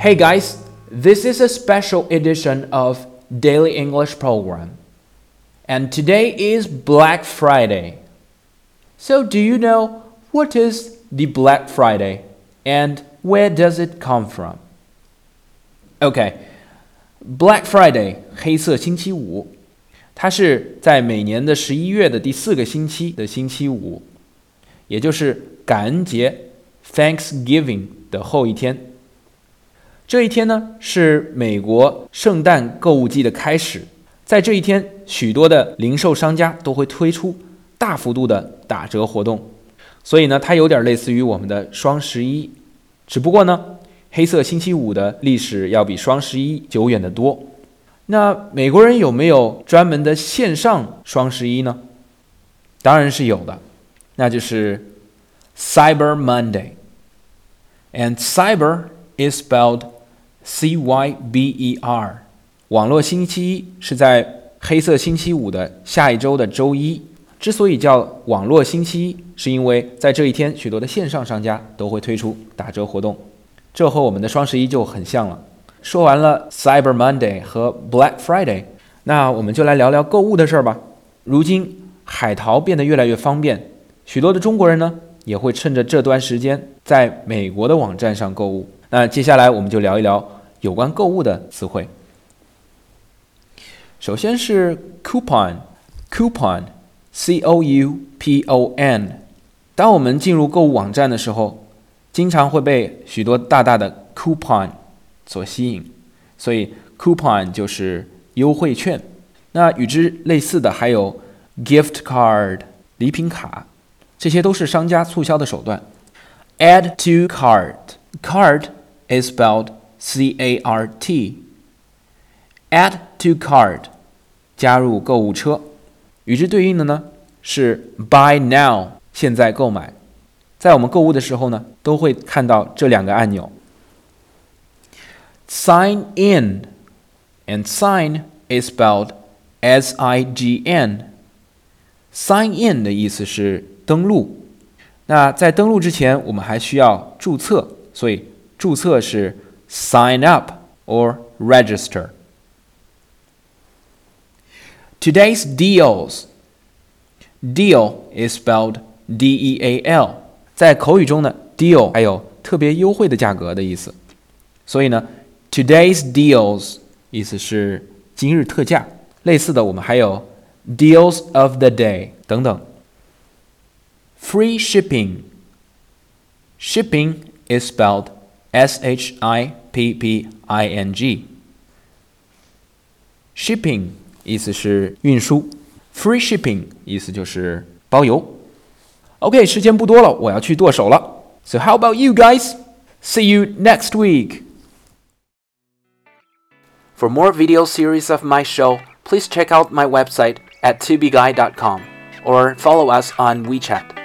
Hey guys, this is a special edition of Daily English Program. And today is Black Friday. So, do you know what is the Black Friday and where does it come from? Okay, Black Friday 黑色星期五，它是在每年的十一月的第四个星期的星期五，也就是感恩节 Thanksgiving 的后一天。 这一天呢，是美国圣诞购物季的开始。在这一天，许多的零售商家都会推出大幅度的打折活动，所以呢，它有点类似于我们的双十一，只不过呢，黑色星期五的历史要比双十一久远得多。那美国人有没有专门的线上双十一呢？当然是有的，那就是 Cyber Monday，and Cyber is spelled C Y B E R，网络星期一是在黑色星期五的下一周的周一。之所以叫网络星期一，是因为在这一天，许多的线上商家都会推出打折活动，这和我们的双十一就很像了。说完了 Cyber Monday 和 Black Friday，那我们就来聊聊购物的事儿吧。如今海淘变得越来越方便，许多的中国人呢也会趁着这段时间在美国的网站上购物。那接下来我们就聊一聊有关购物的词汇。首先是 coupon，coupon，c o u p o n。当我们进入购物网站的时候，经常会被许多大大的 coupon 所吸引，所以 coupon 就是优惠券。那与之类似的还有 gift card 礼品卡，这些都是商家促销的手段。add to cart，cart。is spelled C A R T. Add to cart，加入购物车。与之对应的呢是 Buy now，现在购买。在我们购物的时候呢，都会看到这两个按钮。Sign in and sign is spelled S I G N. Sign in 的意思是登录。那在登录之前，我们还需要注册，所以 注册是 sign up or register. Today's deals. Deal is spelled D-E-A-L。在口语中呢，deal 还有特别优惠的价格的意思。所以呢，today's deals 意思是今日特价。类似的，我们还有 deals of the day 等等。Free shipping. Shipping is spelled S H I P P I N G。Shipping 意思是运输，Free shipping 意思就是包邮。OK，时间不多了，我要去剁手了。So how about you guys? See you next week. For more video series of my show, please check out my website at tubeguy.com or follow us on WeChat.